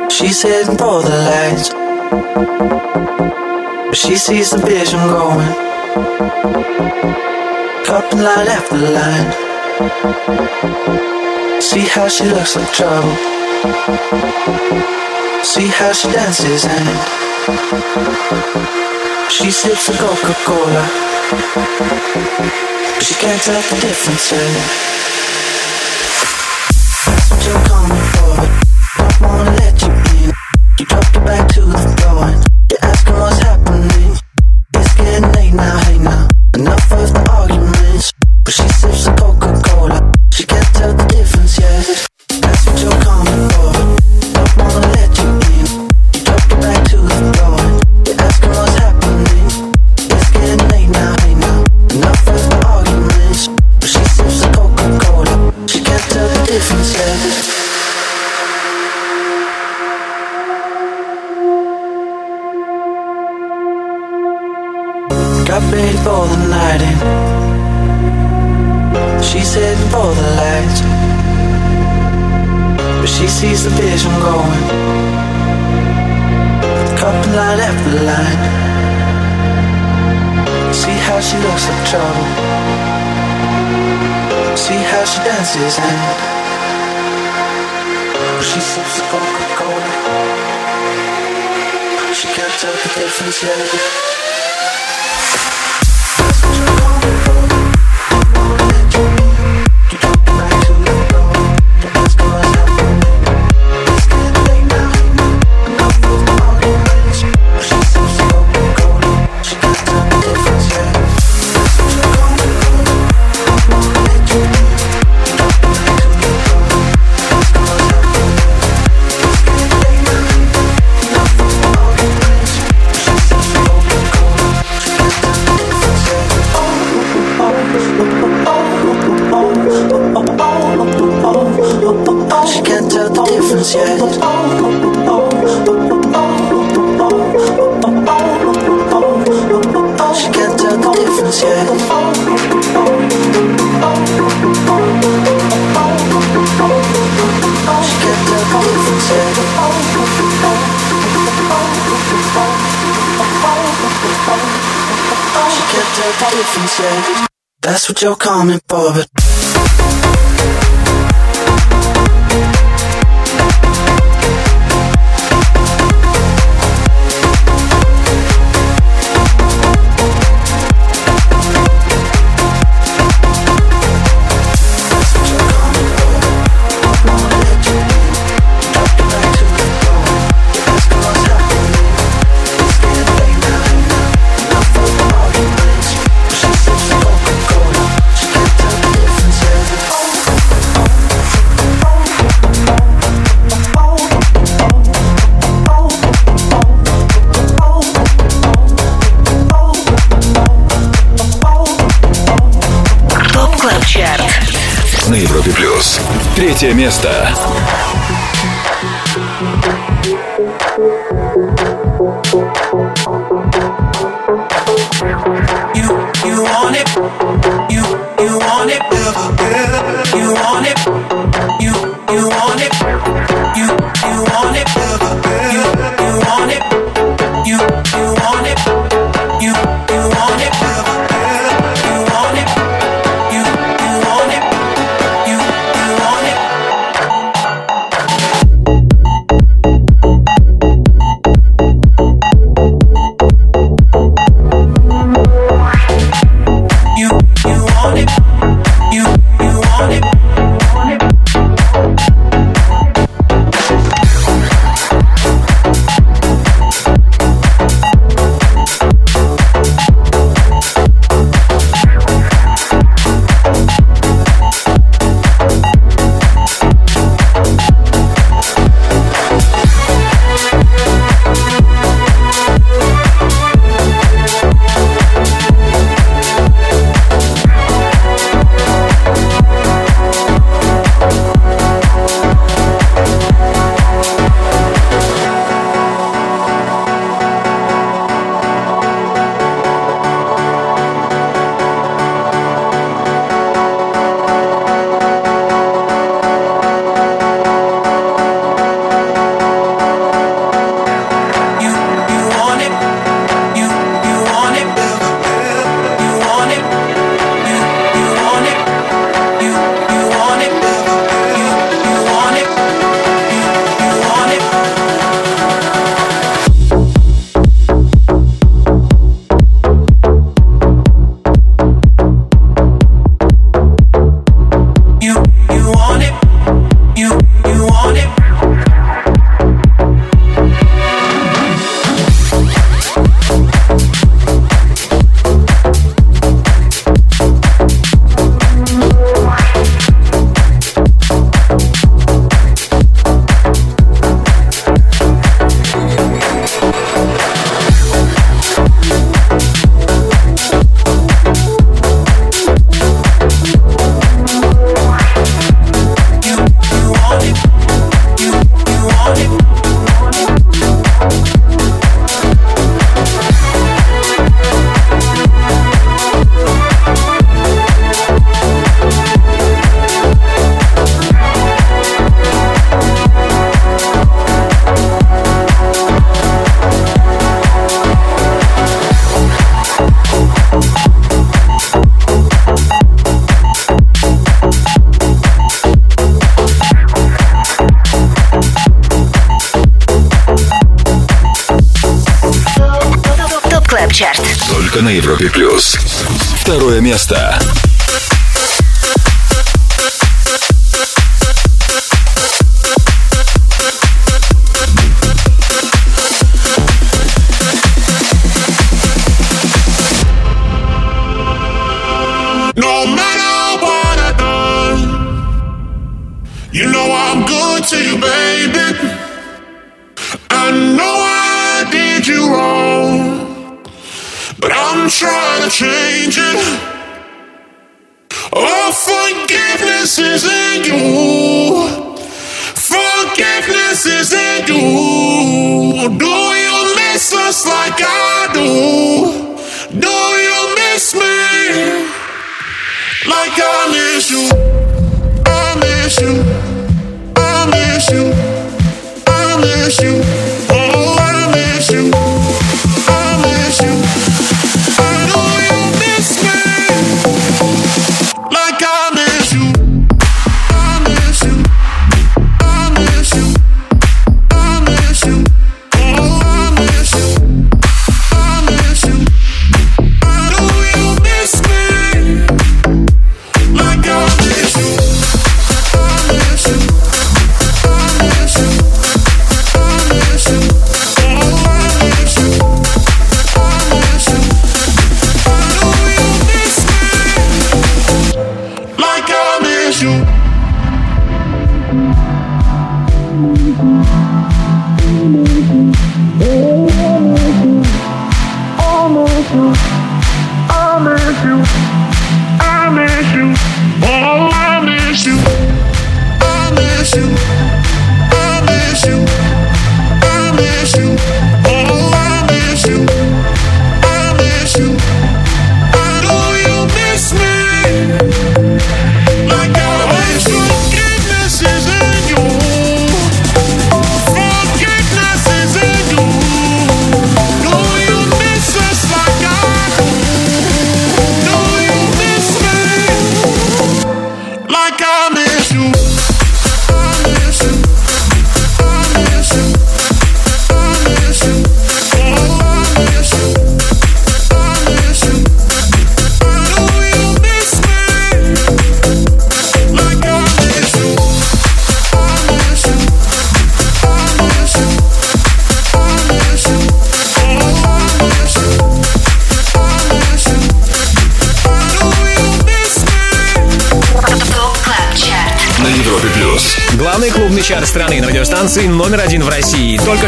She's heading for the lights. But she sees the vision going. Cupping line after line. See how she looks like trouble. See how she dances and she sips a Coca Cola. She can't tell the difference, eh? That's what you're coming for. Don't wanna let you in. You dropped your back to the floor. lights. But she sees the vision going. Couple line after line. See how she looks like trouble. See how she dances and she sips Coca Cola. She can't tell the difference yet. what you're coming for, but место. Like I miss you, I miss you,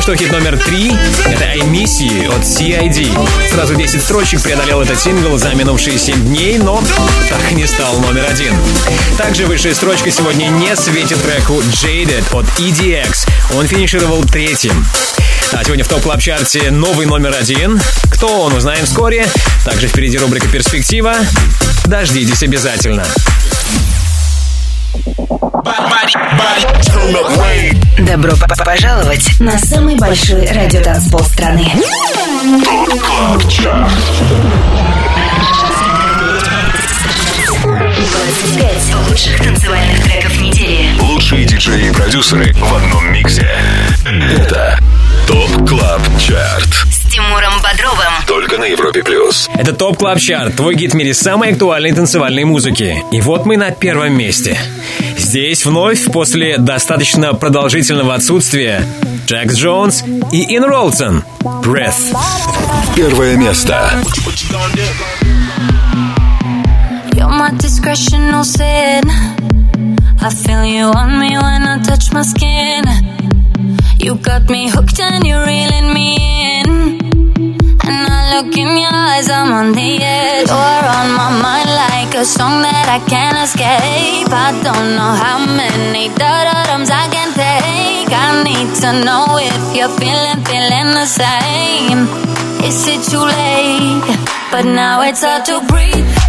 что хит номер три — это «I Miss You» от CID. Сразу 10 строчек преодолел этот сингл за минувшие 7 дней, но так и не стал номер один. Также высшая строчка сегодня не светит треку «Jaded» от EDX. Он финишировал третьим. А сегодня в топ клаб чарте новый номер один. Кто он, узнаем вскоре. Также впереди рубрика «Перспектива». Дождитесь обязательно. Добро п- п- пожаловать на самый большой радиотанцпол страны. Пять лучших танцевальных треков недели. Лучшие диджеи и продюсеры в одном миксе. Это Top Club Chart. С Тимуром Бодровым. Только на Европе плюс. Это Top Club Chart, твой гид в мире самой актуальной танцевальной музыки. И вот мы на первом месте. Здесь вновь, после достаточно продолжительного отсутствия, Джекс Джонс и Ин Ролсон. Breath. Первое место. You're my discretional sin. I feel you on me when I touch my skin. You got me hooked and you're reeling me in. Look in your eyes, I'm on the edge. You're on my mind like a song that I can't escape. I don't know how many da-da-dums I can take. I need to know if you're feeling, feeling the same. Is it too late? But now it's hard to breathe.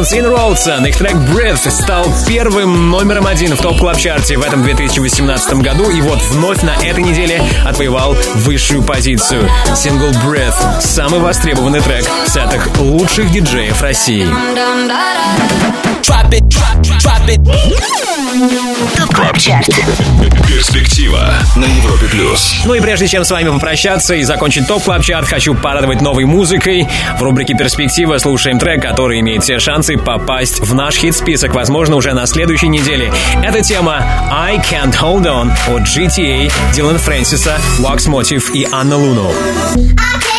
Jax Jones, Ina Wroldsen, их трек Breathe стал первым номером один в Top Club Chart е в этом 2018 году и вот вновь на этой неделе отвоевал высшую позицию. Сингл Breath – самый востребованный трек в сетах лучших диджеев России. Drop it, drop, drop it. Top Club Chart. Перспектива на Европе плюс. Ну и прежде чем с вами попрощаться и закончить Top Club Chart, хочу порадовать новой музыкой. В рубрике «Перспектива» слушаем трек, который имеет все шансы попасть в наш хит-список, возможно, уже на следующей неделе. Это тема «I Can't Hold On» от GTA, Дилан Фрэнсиса, Wax Motive и Анна Луну. В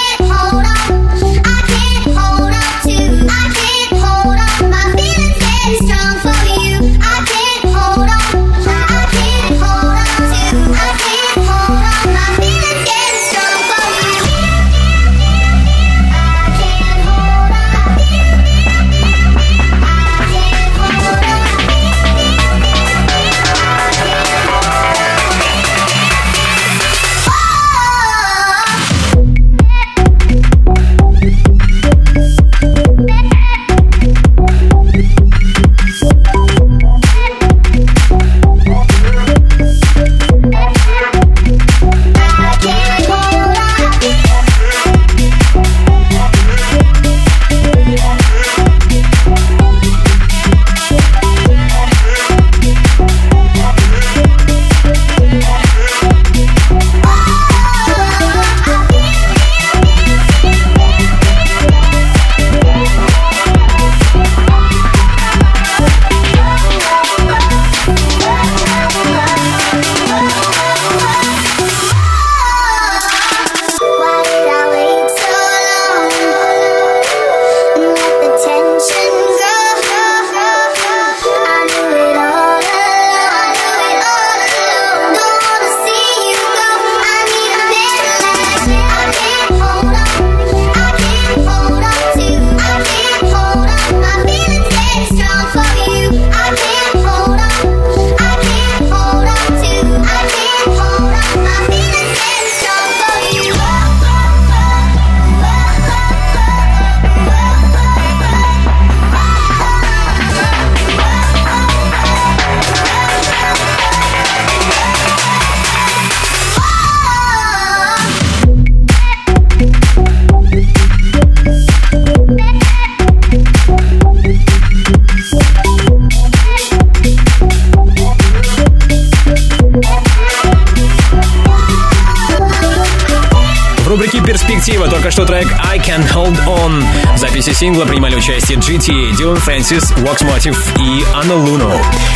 сингла принимали участие GTA, Дилан Фрэнсис, Wax Motive и Анна Луну.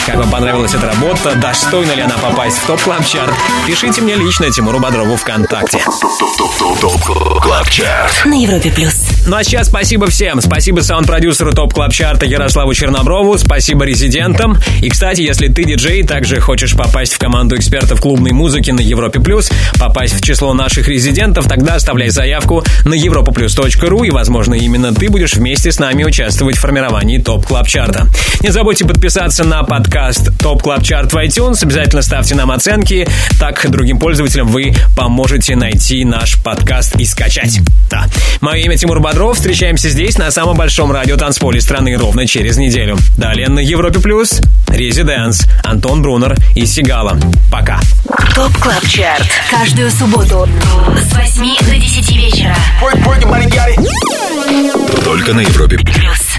Как вам понравилась эта работа? Достойна ли она попасть в топ клаб чарт Пишите мне лично Тимуру Бодрову ВКонтакте. На Европе плюс. Ну а сейчас спасибо всем. Спасибо саунд-продюсеру топ клаб чарта Ярославу Черноброву. Спасибо резидентам. И, кстати, если ты диджей, также хочешь попасть в команду экспертов клубной музыки на Европе плюс, попасть в число наших резидентов, тогда оставляй заявку на europoplus.ru и, возможно, именно ты будешь вместе с нами участвовать в формировании топ клаб чарта Не забудьте подписаться на подкаст Top Club Chart в iTunes. Обязательно ставьте нам оценки. Так другим пользователям вы поможете найти наш подкаст и скачать. Да. Мое имя Тимур Бодров. Встречаемся здесь, на самом большом радио танцполе страны, ровно через неделю. Далее на Европе Плюс, ResiDANCE, Антон Брунер и Сигала. Пока. Top Club Chart. Каждую субботу с 8 до 10 вечера. Только на Европе Плюс.